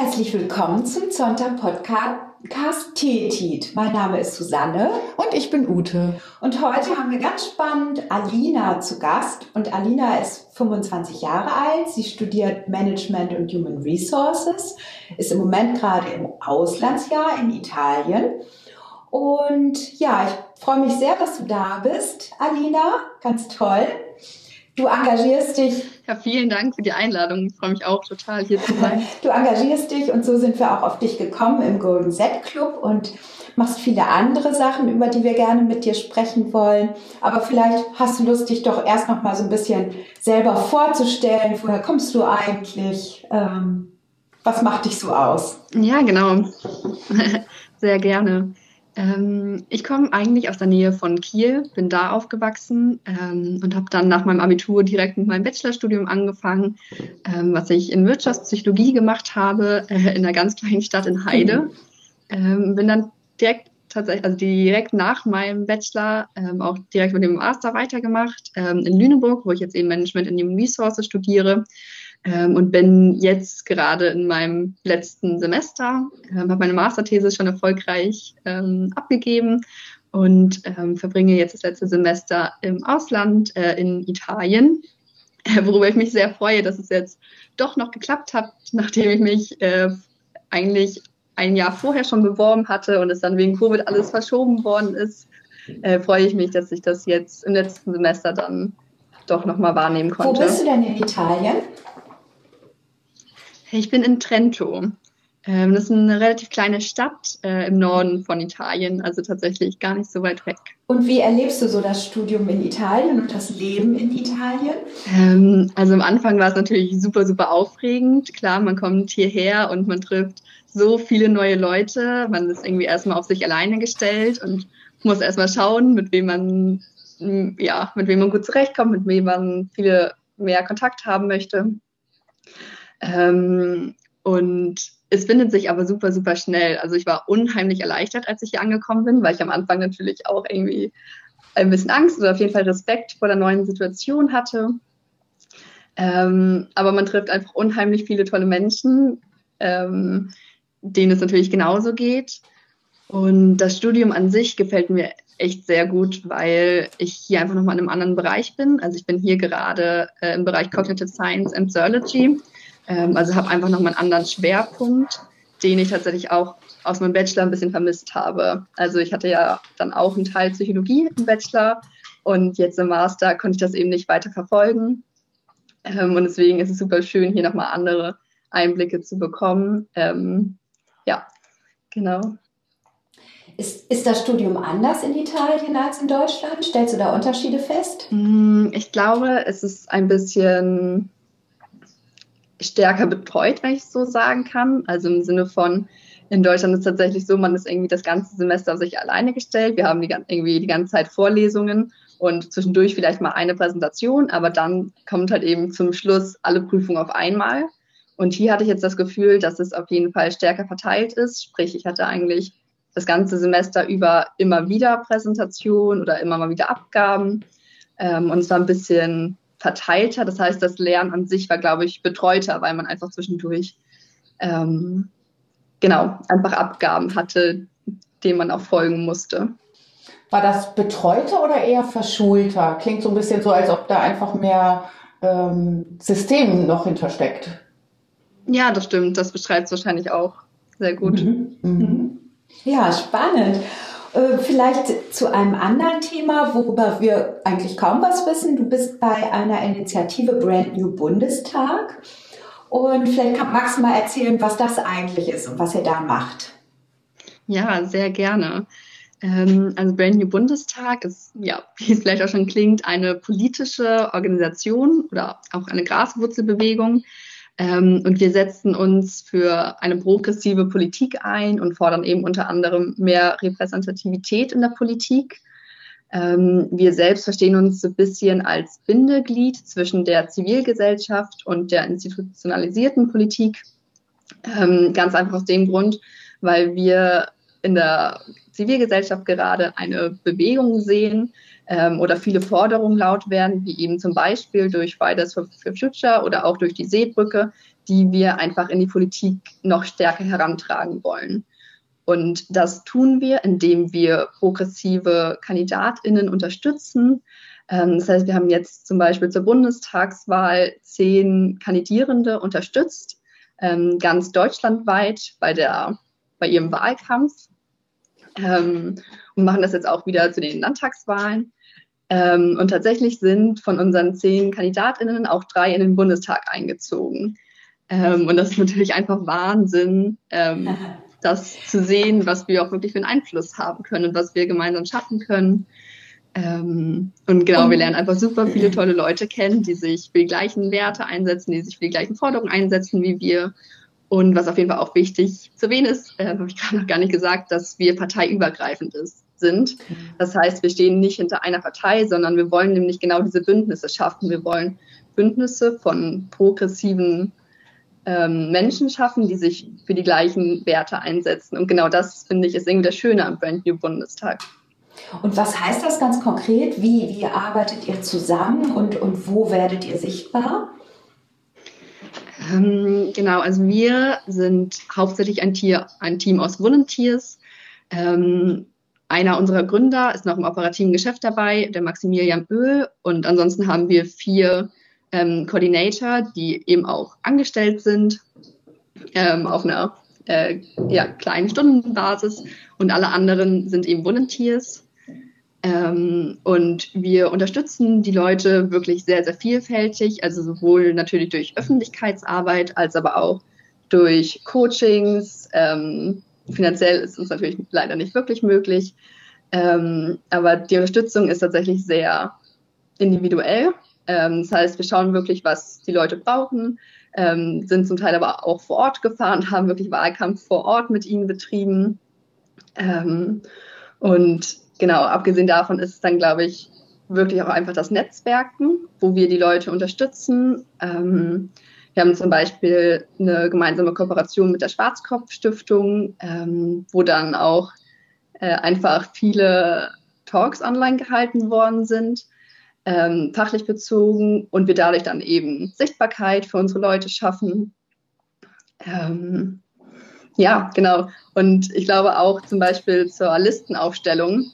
Herzlich willkommen zum Zonta Podcast Tetit. Mein Name ist Susanne. Und ich bin Ute. Und heute haben wir ganz spannend Alina zu Gast. Und Alina ist 25 Jahre alt. Sie studiert Management und Human Resources, ist im Moment gerade im Auslandsjahr in Italien. Und ja, ich freue mich sehr, dass du da bist, Alina. Ganz toll. Du engagierst dich. Ja, vielen Dank für die Einladung. Ich freue mich auch total, hier zu sein. Du engagierst dich und so sind wir auch auf dich gekommen im Golden Set Club und machst viele andere Sachen, über die wir gerne mit dir sprechen wollen. Aber vielleicht hast du Lust, dich doch erst noch mal so ein bisschen selber vorzustellen. Woher kommst du eigentlich? Ähm, was macht dich so aus? Ja, genau. Sehr gerne. Ähm, ich komme eigentlich aus der Nähe von Kiel, bin da aufgewachsen ähm, und habe dann nach meinem Abitur direkt mit meinem Bachelorstudium angefangen, ähm, was ich in Wirtschaftspsychologie gemacht habe, äh, in einer ganz kleinen Stadt in Heide. Mhm. bin dann direkt tatsächlich, also direkt nach meinem Bachelor ähm, auch direkt mit dem Master weitergemacht ähm, in Lüneburg, wo ich jetzt eben Management in Human Resources studiere ähm, und bin jetzt gerade in meinem letzten Semester, ähm, habe meine Masterthese schon erfolgreich ähm, abgegeben und ähm, verbringe jetzt das letzte Semester im Ausland äh, in Italien, äh, worüber ich mich sehr freue, dass es jetzt doch noch geklappt hat, nachdem ich mich äh, eigentlich ein Jahr vorher schon beworben hatte und es dann wegen Covid alles verschoben worden ist, äh, freue ich mich, dass ich das jetzt im letzten Semester dann doch nochmal wahrnehmen konnte. Wo bist du denn in Italien? Ich bin in Trento. Ähm, das ist eine relativ kleine Stadt äh, im Norden von Italien, also tatsächlich gar nicht so weit weg. Und wie erlebst du so das Studium in Italien und das Leben in Italien? Ähm, also am Anfang war es natürlich super, super aufregend. Klar, man kommt hierher und man trifft so viele neue Leute. Man ist irgendwie erstmal auf sich alleine gestellt und muss erstmal schauen, mit wem man, ja, mit wem man gut zurechtkommt, mit wem man viele mehr Kontakt haben möchte. Ähm, und es findet sich aber super, super schnell. Also ich war unheimlich erleichtert, als ich hier angekommen bin, weil ich am Anfang natürlich auch irgendwie ein bisschen Angst oder auf jeden Fall Respekt vor der neuen Situation hatte. Ähm, aber man trifft einfach unheimlich viele tolle Menschen, ähm, denen es natürlich genauso geht. Und das Studium an sich gefällt mir echt sehr gut, weil ich hier einfach nochmal in einem anderen Bereich bin. Also ich bin hier gerade äh, im Bereich Cognitive Science and Zoology. Ähm, also habe einfach nochmal einen anderen Schwerpunkt, den ich tatsächlich auch aus meinem Bachelor ein bisschen vermisst habe. Also ich hatte ja dann auch einen Teil Psychologie im Bachelor und jetzt im Master konnte ich das eben nicht weiter verfolgen. Ähm, und deswegen ist es super schön, hier nochmal andere Einblicke zu bekommen. Ähm, ja, genau. Ist, ist das Studium anders in Italien als in Deutschland? Stellst du da Unterschiede fest? Mm, ich glaube, es ist ein bisschen stärker betreut, wenn ich so sagen kann. Also im Sinne von, in Deutschland ist es tatsächlich so, man ist irgendwie das ganze Semester auf sich alleine gestellt. Wir haben die, irgendwie die ganze Zeit Vorlesungen und zwischendurch vielleicht mal eine Präsentation, aber dann kommt halt eben zum Schluss alle Prüfungen auf einmal. Und hier hatte ich jetzt das Gefühl, dass es auf jeden Fall stärker verteilt ist. Sprich, ich hatte eigentlich das ganze Semester über immer wieder Präsentation oder immer mal wieder Abgaben. Ähm, und es war ein bisschen verteilter. Das heißt, das Lernen an sich war, glaube ich, betreuter, weil man einfach zwischendurch ähm, genau einfach Abgaben hatte, denen man auch folgen musste. War das betreuter oder eher verschulter? Klingt so ein bisschen so, als ob da einfach mehr ähm, System noch hintersteckt. Ja, das stimmt. Das beschreibt es wahrscheinlich auch sehr gut. Mhm. Mhm. Ja, spannend. Äh, vielleicht zu einem anderen Thema, worüber wir eigentlich kaum was wissen. Du bist bei einer Initiative Brand New Bundestag. Und vielleicht kann Max mal erzählen, was das eigentlich ist und was ihr da macht. Ja, sehr gerne. Ähm, also Brand New Bundestag ist, ja, wie es vielleicht auch schon klingt, eine politische Organisation oder auch eine Graswurzelbewegung, und wir setzen uns für eine progressive Politik ein und fordern eben unter anderem mehr Repräsentativität in der Politik. Ähm, wir selbst verstehen uns so ein bisschen als Bindeglied zwischen der Zivilgesellschaft und der institutionalisierten Politik. Ähm, ganz einfach aus dem Grund, weil wir in der Zivilgesellschaft gerade eine Bewegung sehen ähm, oder viele Forderungen laut werden, wie eben zum Beispiel durch Fridays for, Future oder auch durch die Seebrücke, die wir einfach in die Politik noch stärker herantragen wollen. Und das tun wir, indem wir progressive Kandidatinnen unterstützen. Ähm, das heißt, wir haben jetzt zum Beispiel zur Bundestagswahl zehn Kandidierende unterstützt, ähm, ganz deutschlandweit bei, der, bei ihrem Wahlkampf ähm, und machen das jetzt auch wieder zu den Landtagswahlen. und tatsächlich sind von unseren zehn Kandidatinnen auch drei in den Bundestag eingezogen. und das ist natürlich einfach Wahnsinn das zu sehen, was wir auch wirklich für einen Einfluss haben können und was wir gemeinsam schaffen können. Ähm, und genau, wir lernen einfach super viele tolle Leute kennen, die sich für die gleichen Werte einsetzen, die sich für die gleichen Forderungen einsetzen wie wir. Und was auf jeden Fall auch wichtig zu erwähnen ist, äh, habe ich gerade noch gar nicht gesagt, dass wir parteiübergreifend ist, sind. Das heißt, wir stehen nicht hinter einer Partei, sondern wir wollen nämlich genau diese Bündnisse schaffen. Wir wollen Bündnisse von progressiven ähm, Menschen schaffen, die sich für die gleichen Werte einsetzen. Und genau das, finde ich, ist irgendwie das Schöne am Brand New Bundestag. Und was heißt das ganz konkret? Wie, wie arbeitet ihr zusammen und, und wo werdet ihr sichtbar? Ähm, genau, also wir sind hauptsächlich ein, Tier, ein Team aus Volunteers. Ähm, einer unserer Gründer ist noch im operativen Geschäft dabei, der Maximilian Öl. Und ansonsten haben wir vier ähm, Coordinator, die eben auch angestellt sind ähm, auf einer äh, ja, kleinen Stundenbasis und alle anderen sind eben Volunteers. Ähm, und wir unterstützen die Leute wirklich sehr, sehr vielfältig, also sowohl natürlich durch Öffentlichkeitsarbeit als aber auch durch Coachings. Ähm, finanziell ist uns natürlich leider nicht wirklich möglich, ähm, aber die Unterstützung ist tatsächlich sehr individuell ähm, das heißt, wir schauen wirklich, was die Leute brauchen, ähm, sind zum Teil aber auch vor Ort gefahren, haben wirklich Wahlkampf vor Ort mit ihnen betrieben. Ähm, und genau, abgesehen davon ist es dann, glaube ich, wirklich auch einfach das Netzwerken, wo wir die Leute unterstützen. Ähm, wir haben zum Beispiel eine gemeinsame Kooperation mit der Schwarzkopf-Stiftung, ähm, wo dann auch äh, einfach viele Talks online gehalten worden sind ähm, fachlich bezogen und wir dadurch dann eben Sichtbarkeit für unsere Leute schaffen. Ähm, ja, genau. Und ich glaube auch zum Beispiel zur Listenaufstellung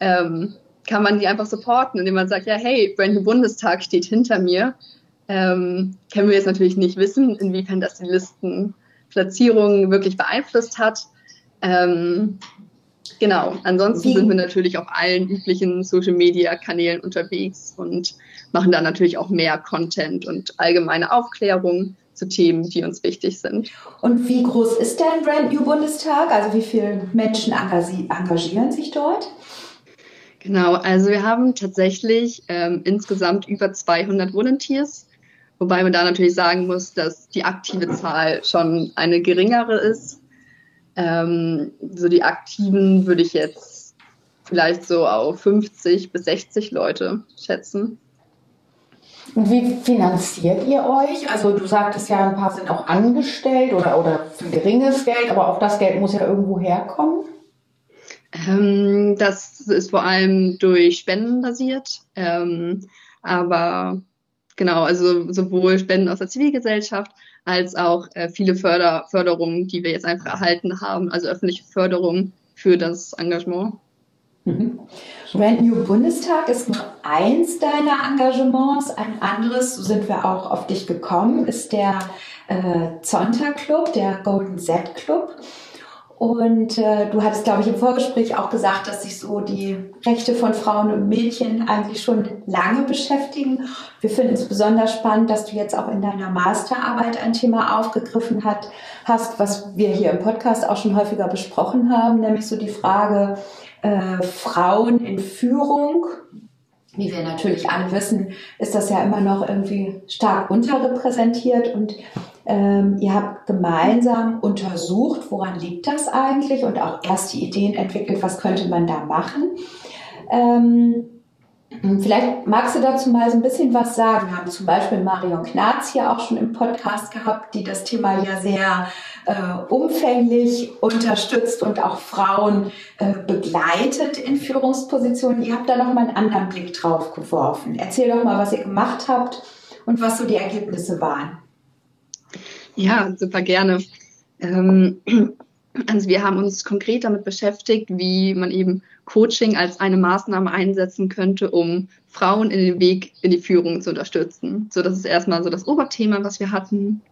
ähm, kann man die einfach supporten, indem man sagt, ja, hey, Brand Bundestag steht hinter mir. Ähm, können wir jetzt natürlich nicht wissen, inwiefern das die Listenplatzierung wirklich beeinflusst hat. Ähm, Genau. Ansonsten Wie? sind wir natürlich auf allen üblichen Social Media Kanälen unterwegs und machen da natürlich auch mehr Content und allgemeine Aufklärung zu Themen, die uns wichtig sind. Und wie groß ist der Brand New Bundestag? Also wie viele Menschen engagieren sich dort? Genau, also wir haben tatsächlich ähm, insgesamt über 200 Volunteers, wobei man da natürlich sagen muss, dass die aktive Zahl schon eine geringere ist. Ähm, so die Aktiven würde ich jetzt vielleicht so auf 50 bis 60 Leute schätzen. Und wie finanziert ihr euch? Also du sagtest ja, ein paar sind auch angestellt oder, oder für geringes Geld, aber auch das Geld muss ja irgendwo herkommen. Ähm, das ist vor allem durch Spenden basiert. Ähm, aber genau, also sowohl Spenden aus der Zivilgesellschaft als auch äh, viele Förder Förderungen, die wir jetzt einfach erhalten haben, also öffentliche Förderung für das Engagement. Mhm. Brand New Bundestag ist nur eins deiner Engagements. Ein anderes, so sind wir auch auf dich gekommen, ist der äh, Zonta Club, der Golden Z Club. Und äh, du hattest, glaube ich, im Vorgespräch auch gesagt, dass sich so die Rechte von Frauen und Mädchen eigentlich schon lange beschäftigen. Wir finden es besonders spannend, dass du jetzt auch in deiner Masterarbeit ein Thema aufgegriffen hat, hast, was wir hier im Podcast auch schon häufiger besprochen haben, nämlich so die Frage äh, Frauen in Führung. Wie wir natürlich alle wissen, ist das ja immer noch irgendwie stark unterrepräsentiert und ähm, ihr habt gemeinsam untersucht, woran liegt das eigentlich und auch erst die Ideen entwickelt, was könnte man da machen. Ähm, Hm, vielleicht magst du dazu mal so ein bisschen was sagen. Wir haben zum Beispiel Marion Knarz hier auch schon im Podcast gehabt, die das Thema ja sehr äh, umfänglich unterstützt und auch Frauen äh, begleitet in Führungspositionen. Ihr habt da noch mal einen anderen Blick drauf geworfen. Erzähl doch mal, was ihr gemacht habt und was so die Ergebnisse waren. Ja, super gerne. Ähm, also wir haben uns konkret damit beschäftigt, wie man eben Coaching als eine Maßnahme einsetzen könnte, um Frauen in den Weg in die Führung zu unterstützen. So, das ist erstmal so das Oberthema, was wir hatten.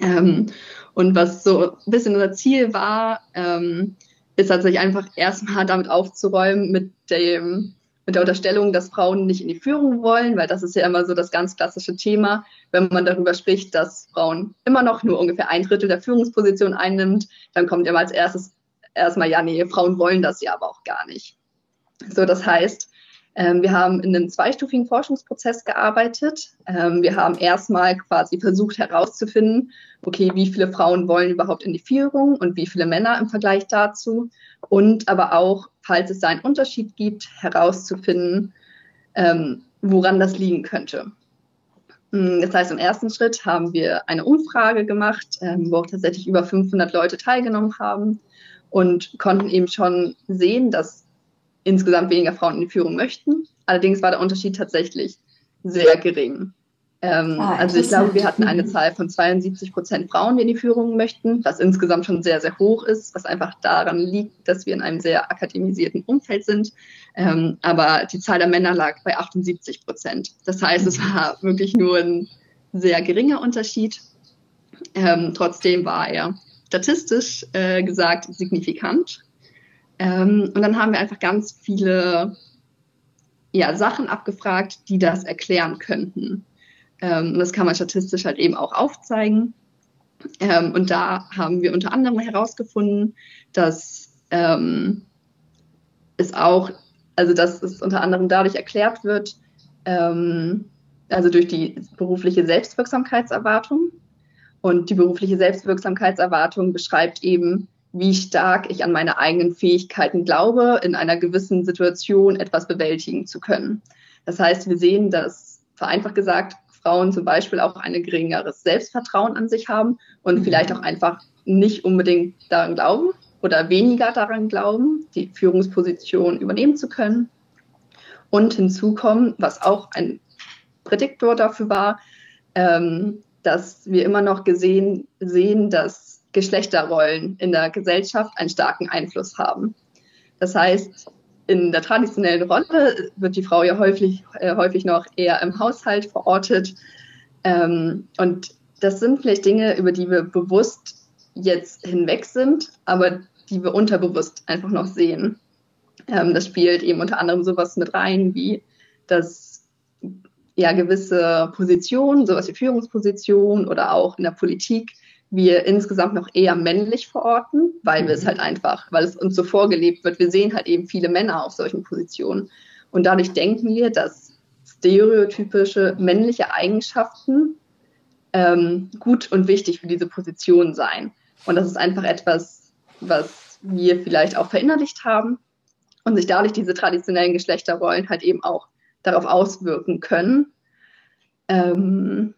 Ähm, und was so ein bisschen unser Ziel war, ähm, ist tatsächlich einfach erstmal damit aufzuräumen mit dem mit der Unterstellung, dass Frauen nicht in die Führung wollen, weil das ist ja immer so das ganz klassische Thema, wenn man darüber spricht, dass Frauen immer noch nur ungefähr ein Drittel der Führungsposition einnimmt, dann kommt immer als erstes erstmal, ja, nee, Frauen wollen das ja aber auch gar nicht. So, das heißt, wir haben in einem zweistufigen Forschungsprozess gearbeitet. Ähm, wir haben erstmal quasi versucht herauszufinden, okay, wie viele Frauen wollen überhaupt in die Führung und wie viele Männer im Vergleich dazu. Und aber auch, falls es da einen Unterschied gibt, herauszufinden, ähm, woran das liegen könnte. Hm, das heißt, im ersten Schritt haben wir eine Umfrage gemacht, wo auch tatsächlich über 500 Leute teilgenommen haben und konnten eben schon sehen, dass insgesamt weniger Frauen in die Führung möchten. Allerdings war der Unterschied tatsächlich sehr gering. Ähm, ah, also ich glaube, wir hatten eine Zahl von 72 Prozent Frauen, die in die Führung möchten, was insgesamt schon sehr, sehr hoch ist, was einfach daran liegt, dass wir in einem sehr akademisierten Umfeld sind. Ähm, aber die Zahl der Männer lag bei 78 Prozent. Das heißt, es war wirklich nur ein sehr geringer Unterschied. Ähm, trotzdem war er statistisch äh, gesagt signifikant. Ähm, und dann haben wir einfach ganz viele ja, Sachen abgefragt, die das erklären könnten. Ähm, das kann man statistisch halt eben auch aufzeigen. Ähm, und da haben wir unter anderem herausgefunden, dass ähm, es auch, also dass es unter anderem dadurch erklärt wird, ähm, also durch die berufliche Selbstwirksamkeitserwartung. Und die berufliche Selbstwirksamkeitserwartung beschreibt eben, wie stark ich an meine eigenen Fähigkeiten glaube, in einer gewissen Situation etwas bewältigen zu können. Das heißt, wir sehen, dass vereinfacht gesagt Frauen zum Beispiel auch ein geringeres Selbstvertrauen an sich haben und mhm. vielleicht auch einfach nicht unbedingt daran glauben oder weniger daran glauben, die Führungsposition übernehmen zu können. Und hinzu kommen, was auch ein Prädiktor dafür war, ähm, dass wir immer noch gesehen sehen, dass Geschlechterrollen in der Gesellschaft einen starken Einfluss haben. Das heißt, in der traditionellen Rolle wird die Frau ja häufig, äh, häufig noch eher im Haushalt verortet. Ähm, und das sind vielleicht Dinge, über die wir bewusst jetzt hinweg sind, aber die wir unterbewusst einfach noch sehen. Ähm, das spielt eben unter anderem sowas mit rein, wie dass ja gewisse Positionen, sowas wie Führungspositionen oder auch in der Politik, wir insgesamt noch eher männlich verorten, weil wir es mhm. halt einfach, weil es uns so vorgelebt wird. Wir sehen halt eben viele Männer auf solchen Positionen. Und dadurch denken wir, dass stereotypische männliche Eigenschaften ähm, gut und wichtig für diese Position seien. Und das ist einfach etwas, was wir vielleicht auch verinnerlicht haben und sich dadurch diese traditionellen Geschlechterrollen halt eben auch darauf auswirken können. Ähm,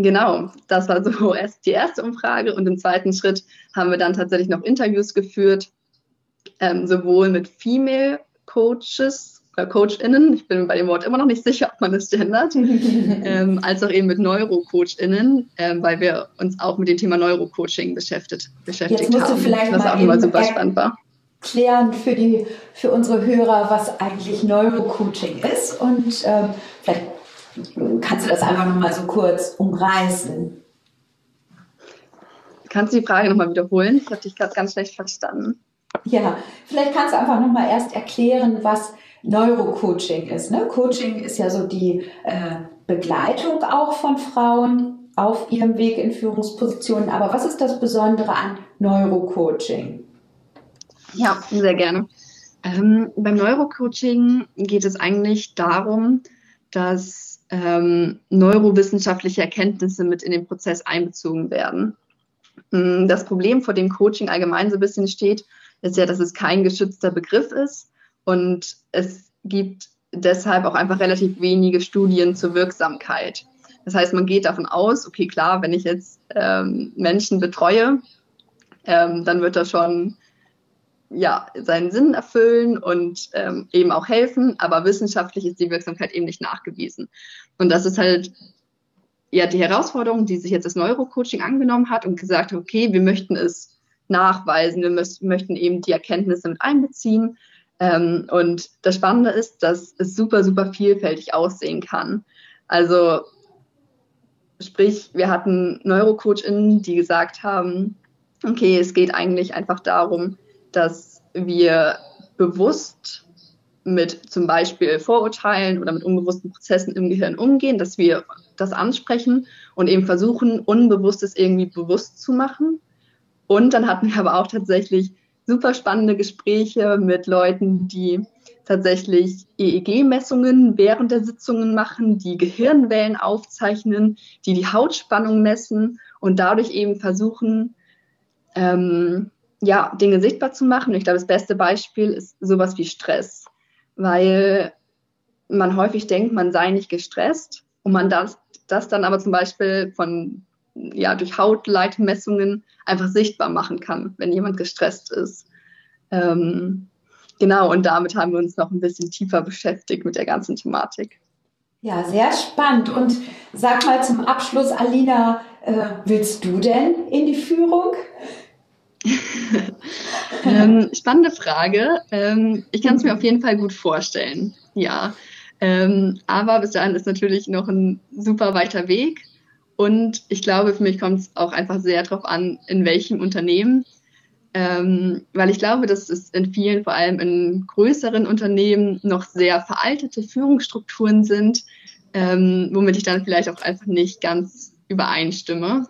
Genau, das war so erst die erste Umfrage und im zweiten Schritt haben wir dann tatsächlich noch Interviews geführt, ähm, sowohl mit Female Coaches oder CoachInnen, ich bin bei dem Wort immer noch nicht sicher, ob man das gendert, ähm, als auch eben mit NeuroCoachInnen, ähm, weil wir uns auch mit dem Thema Neurocoaching beschäftigt, beschäftigt Jetzt musst haben. Du vielleicht was mal auch immer super spannend war. Klären für, die, für unsere Hörer, was eigentlich Neurocoaching ist und ähm, vielleicht Kannst du das einfach nochmal so kurz umreißen? Kannst du die Frage nochmal wiederholen? Ich habe dich gerade ganz schlecht verstanden. Ja, vielleicht kannst du einfach nochmal erst erklären, was Neurocoaching ist. Ne? Coaching ist ja so die äh, Begleitung auch von Frauen auf ihrem Weg in Führungspositionen. Aber was ist das Besondere an Neurocoaching? Ja, sehr gerne. Ähm, beim Neurocoaching geht es eigentlich darum, dass ähm, neurowissenschaftliche Erkenntnisse mit in den Prozess einbezogen werden. Mm, das Problem, vor dem Coaching allgemein so ein bisschen steht, ist ja, dass es kein geschützter Begriff ist und es gibt deshalb auch einfach relativ wenige Studien zur Wirksamkeit. Das heißt, man geht davon aus, okay, klar, wenn ich jetzt ähm, Menschen betreue, ähm, dann wird das schon ja, seinen Sinn erfüllen und ähm, eben auch helfen, aber wissenschaftlich ist die Wirksamkeit eben nicht nachgewiesen. Und das ist halt ja die Herausforderung, die sich jetzt das Neurocoaching angenommen hat und gesagt hat, okay, wir möchten es nachweisen, wir möchten eben die Erkenntnisse mit einbeziehen. Ähm, und das Spannende ist, dass es super, super vielfältig aussehen kann. Also sprich, wir hatten NeurocoachInnen, die gesagt haben, okay, es geht eigentlich einfach darum, dass wir bewusst mit zum Beispiel Vorurteilen oder mit unbewussten Prozessen im Gehirn umgehen, dass wir das ansprechen und eben versuchen, Unbewusstes irgendwie bewusst zu machen. Und dann hatten wir aber auch tatsächlich super spannende Gespräche mit Leuten, die tatsächlich EEG-Messungen während der Sitzungen machen, die Gehirnwellen aufzeichnen, die die Hautspannung messen und dadurch eben versuchen, ähm, ja, Dinge sichtbar zu machen. Und ich glaube, das beste Beispiel ist sowas wie Stress, weil man häufig denkt, man sei nicht gestresst und man das, das dann aber zum Beispiel von, ja, durch Hautleitmessungen einfach sichtbar machen kann, wenn jemand gestresst ist. Ähm, genau, und damit haben wir uns noch ein bisschen tiefer beschäftigt mit der ganzen Thematik. Ja, sehr spannend. Und sag mal zum Abschluss, Alina, äh, willst du denn in die Führung? ähm, spannende Frage. Ähm, ich kann es mir auf jeden Fall gut vorstellen, ja. Ähm, aber bis dahin ist natürlich noch ein super weiter Weg. Und ich glaube, für mich kommt es auch einfach sehr darauf an, in welchem Unternehmen. Ähm, weil ich glaube, dass es in vielen, vor allem in größeren Unternehmen, noch sehr veraltete Führungsstrukturen sind, ähm, womit ich dann vielleicht auch einfach nicht ganz übereinstimme.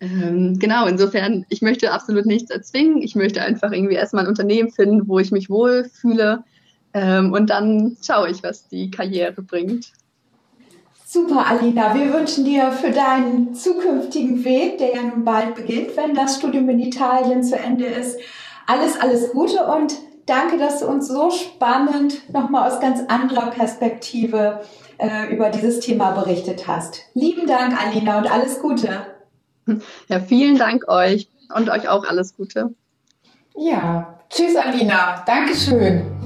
Ähm, genau, insofern, ich möchte absolut nichts erzwingen. Ich möchte einfach irgendwie erstmal ein Unternehmen finden, wo ich mich wohlfühle. Ähm, und dann schaue ich, was die Karriere bringt. Super, Alina. Wir wünschen dir für deinen zukünftigen Weg, der ja nun bald beginnt, wenn das Studium in Italien zu Ende ist, alles, alles Gute und danke, dass du uns so spannend nochmal aus ganz anderer Perspektive äh, über dieses Thema berichtet hast. Lieben Dank, Alina, und alles Gute. Ja, vielen Dank euch und euch auch alles Gute. Ja, tschüss Alina. Dankeschön.